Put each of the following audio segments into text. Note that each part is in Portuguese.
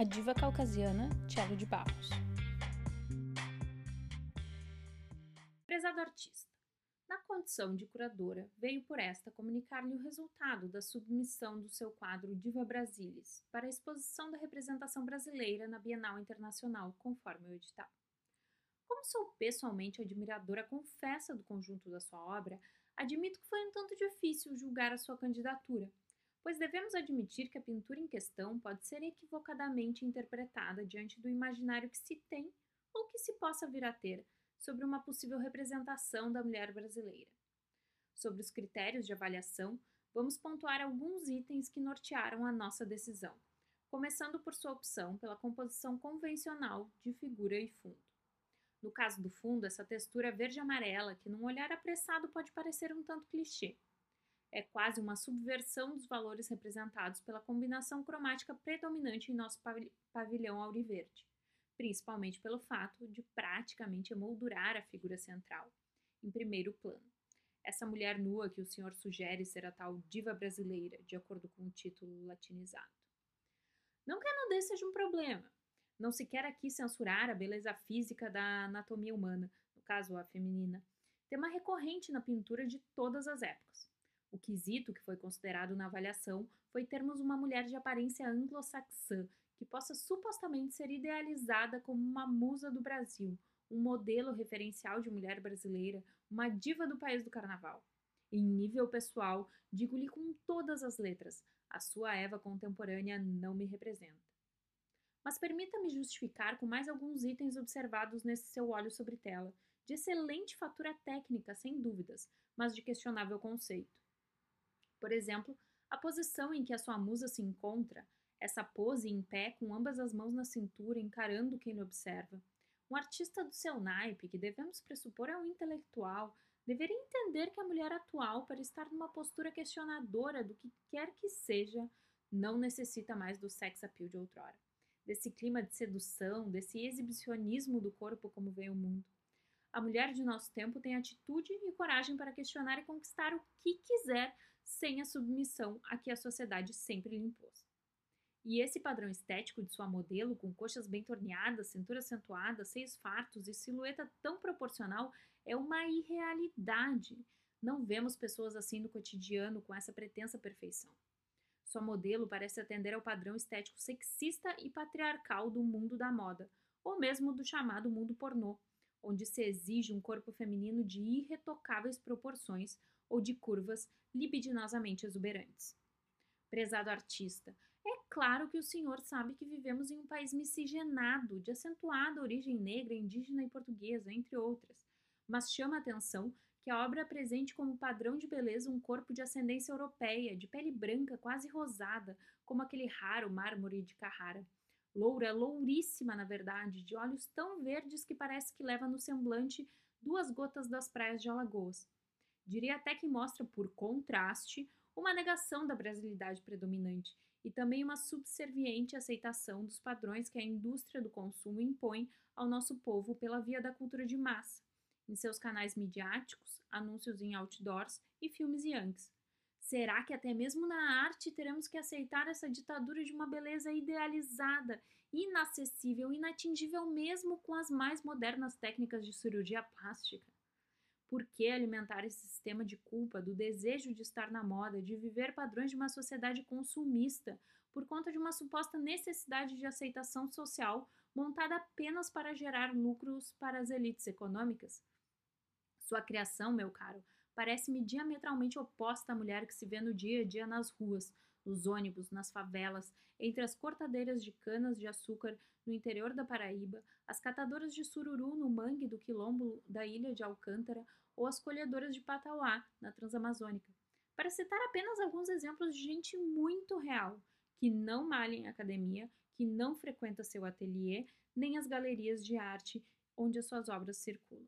A diva caucasiana Cello de Barros. Prezado artista, na condição de curadora, veio por esta comunicar-lhe o resultado da submissão do seu quadro Diva Brasilis para a exposição da representação brasileira na Bienal Internacional, conforme o edital. Como sou pessoalmente admiradora confessa do conjunto da sua obra, admito que foi um tanto difícil julgar a sua candidatura, pois devemos admitir que a pintura em questão pode ser equivocadamente interpretada diante do imaginário que se tem ou que se possa vir a ter sobre uma possível representação da mulher brasileira. Sobre os critérios de avaliação, vamos pontuar alguns itens que nortearam a nossa decisão, começando por sua opção pela composição convencional de figura e fundo. No caso do fundo, essa textura verde-amarela, que num olhar apressado pode parecer um tanto clichê. É quase uma subversão dos valores representados pela combinação cromática predominante em nosso pavilhão auriverde, principalmente pelo fato de praticamente emoldurar a figura central, em primeiro plano. Essa mulher nua que o senhor sugere ser a tal diva brasileira, de acordo com o título latinizado. Não que a nudez seja um problema, não se quer aqui censurar a beleza física da anatomia humana, no caso a feminina, tema recorrente na pintura de todas as épocas. O quesito que foi considerado na avaliação foi termos uma mulher de aparência anglo-saxã que possa supostamente ser idealizada como uma musa do Brasil, um modelo referencial de mulher brasileira, uma diva do país do carnaval. Em nível pessoal, digo-lhe com todas as letras: a sua Eva contemporânea não me representa mas permita-me justificar com mais alguns itens observados nesse seu óleo sobre tela, de excelente fatura técnica, sem dúvidas, mas de questionável conceito. Por exemplo, a posição em que a sua musa se encontra, essa pose em pé com ambas as mãos na cintura, encarando quem lhe observa. Um artista do seu naipe, que devemos pressupor é um intelectual, deveria entender que a mulher atual, para estar numa postura questionadora do que quer que seja, não necessita mais do sex appeal de outrora desse clima de sedução, desse exibicionismo do corpo como veio o mundo. A mulher de nosso tempo tem atitude e coragem para questionar e conquistar o que quiser sem a submissão a que a sociedade sempre lhe impôs. E esse padrão estético de sua modelo, com coxas bem torneadas, cintura acentuada, seios fartos e silhueta tão proporcional, é uma irrealidade. Não vemos pessoas assim no cotidiano com essa pretensa perfeição. Sua modelo parece atender ao padrão estético sexista e patriarcal do mundo da moda, ou mesmo do chamado mundo pornô, onde se exige um corpo feminino de irretocáveis proporções ou de curvas libidinosamente exuberantes. Prezado artista, é claro que o senhor sabe que vivemos em um país miscigenado, de acentuada origem negra, indígena e portuguesa, entre outras, mas chama a atenção que a obra apresente como padrão de beleza um corpo de ascendência europeia, de pele branca, quase rosada, como aquele raro mármore de Carrara. Loura, louríssima, na verdade, de olhos tão verdes que parece que leva no semblante duas gotas das praias de Alagoas. Diria até que mostra, por contraste, uma negação da brasilidade predominante e também uma subserviente aceitação dos padrões que a indústria do consumo impõe ao nosso povo pela via da cultura de massa em seus canais midiáticos, anúncios em outdoors e filmes Yankees. Será que até mesmo na arte teremos que aceitar essa ditadura de uma beleza idealizada, inacessível, inatingível mesmo com as mais modernas técnicas de cirurgia plástica? Por que alimentar esse sistema de culpa, do desejo de estar na moda, de viver padrões de uma sociedade consumista, por conta de uma suposta necessidade de aceitação social montada apenas para gerar lucros para as elites econômicas? Sua criação, meu caro, parece-me diametralmente oposta à mulher que se vê no dia a dia nas ruas, nos ônibus, nas favelas, entre as cortadeiras de canas de açúcar no interior da Paraíba, as catadoras de sururu no mangue do quilombo da ilha de Alcântara ou as colhedoras de patauá na Transamazônica. Para citar apenas alguns exemplos de gente muito real, que não malha em academia, que não frequenta seu ateliê, nem as galerias de arte onde as suas obras circulam.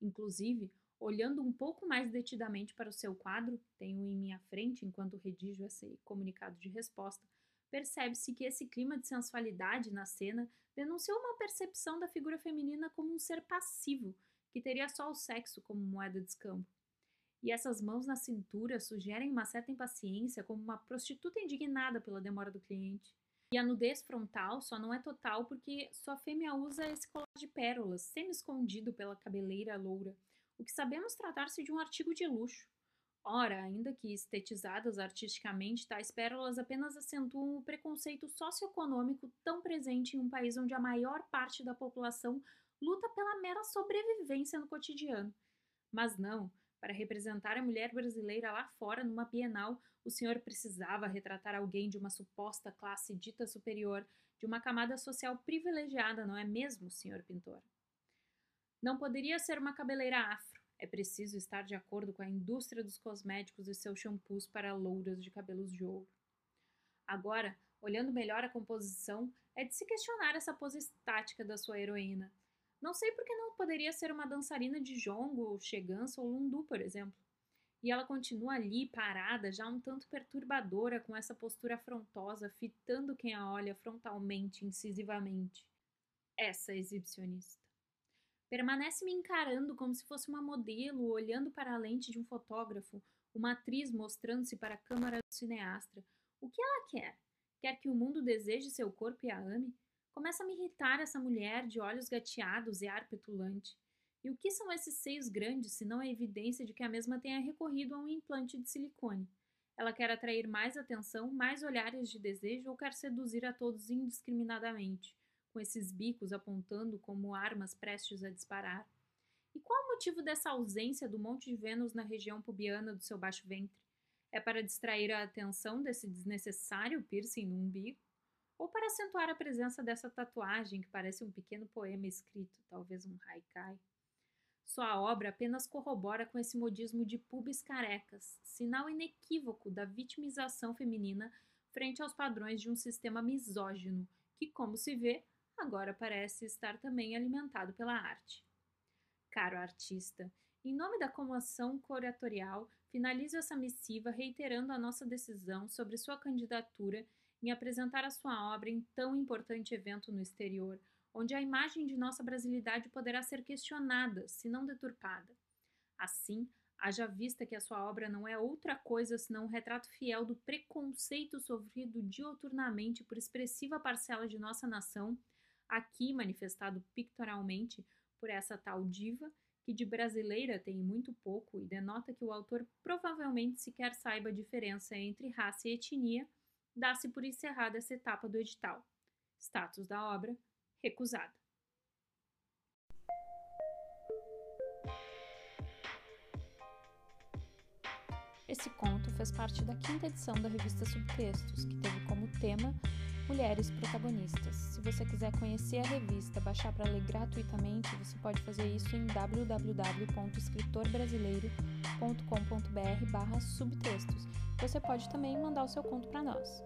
Inclusive, olhando um pouco mais detidamente para o seu quadro, tenho em minha frente enquanto redijo esse comunicado de resposta, percebe-se que esse clima de sensualidade na cena denunciou uma percepção da figura feminina como um ser passivo, que teria só o sexo como moeda de escambo. E essas mãos na cintura sugerem uma certa impaciência, como uma prostituta indignada pela demora do cliente. E a nudez frontal só não é total porque sua fêmea usa esse colar de pérolas, semi-escondido pela cabeleira loura, o que sabemos tratar-se de um artigo de luxo. Ora, ainda que estetizadas artisticamente, tais pérolas apenas acentuam o preconceito socioeconômico tão presente em um país onde a maior parte da população luta pela mera sobrevivência no cotidiano. Mas não, para representar a mulher brasileira lá fora numa bienal, o senhor precisava retratar alguém de uma suposta classe dita superior, de uma camada social privilegiada, não é mesmo, senhor pintor? Não poderia ser uma cabeleira afro. É preciso estar de acordo com a indústria dos cosméticos e seus shampoos para louras de cabelos de ouro. Agora, olhando melhor a composição, é de se questionar essa pose estática da sua heroína. Não sei por que não poderia ser uma dançarina de jongo, chegança ou lundu, por exemplo. E ela continua ali, parada, já um tanto perturbadora, com essa postura afrontosa, fitando quem a olha frontalmente, incisivamente. Essa exibicionista. Permanece me encarando como se fosse uma modelo, olhando para a lente de um fotógrafo, uma atriz mostrando-se para a câmara do cineasta. O que ela quer? Quer que o mundo deseje seu corpo e a ame? Começa a me irritar essa mulher de olhos gateados e ar petulante. E o que são esses seios grandes, se não a evidência de que a mesma tenha recorrido a um implante de silicone? Ela quer atrair mais atenção, mais olhares de desejo ou quer seduzir a todos indiscriminadamente, com esses bicos apontando como armas prestes a disparar? E qual o motivo dessa ausência do Monte de Vênus na região pubiana do seu baixo ventre? É para distrair a atenção desse desnecessário piercing no umbigo? ou para acentuar a presença dessa tatuagem que parece um pequeno poema escrito, talvez um haikai. Sua obra apenas corrobora com esse modismo de pubis carecas, sinal inequívoco da vitimização feminina frente aos padrões de um sistema misógino, que, como se vê, agora parece estar também alimentado pela arte. Caro artista, em nome da comoção curatorial, finalizo essa missiva reiterando a nossa decisão sobre sua candidatura em apresentar a sua obra em tão importante evento no exterior, onde a imagem de nossa brasilidade poderá ser questionada, se não deturpada. Assim, haja vista que a sua obra não é outra coisa senão um retrato fiel do preconceito sofrido dioturnamente por expressiva parcela de nossa nação, aqui manifestado pictorialmente por essa tal diva, que de brasileira tem muito pouco e denota que o autor provavelmente sequer saiba a diferença entre raça e etnia dá-se por encerrada essa etapa do edital. Status da obra: recusada. Esse conto fez parte da quinta edição da revista Subtextos, que teve como tema Mulheres Protagonistas. Se você quiser conhecer a revista, baixar para ler gratuitamente, você pode fazer isso em www.escritorbrasileiro.com.br/subtextos você pode também mandar o seu conto para nós.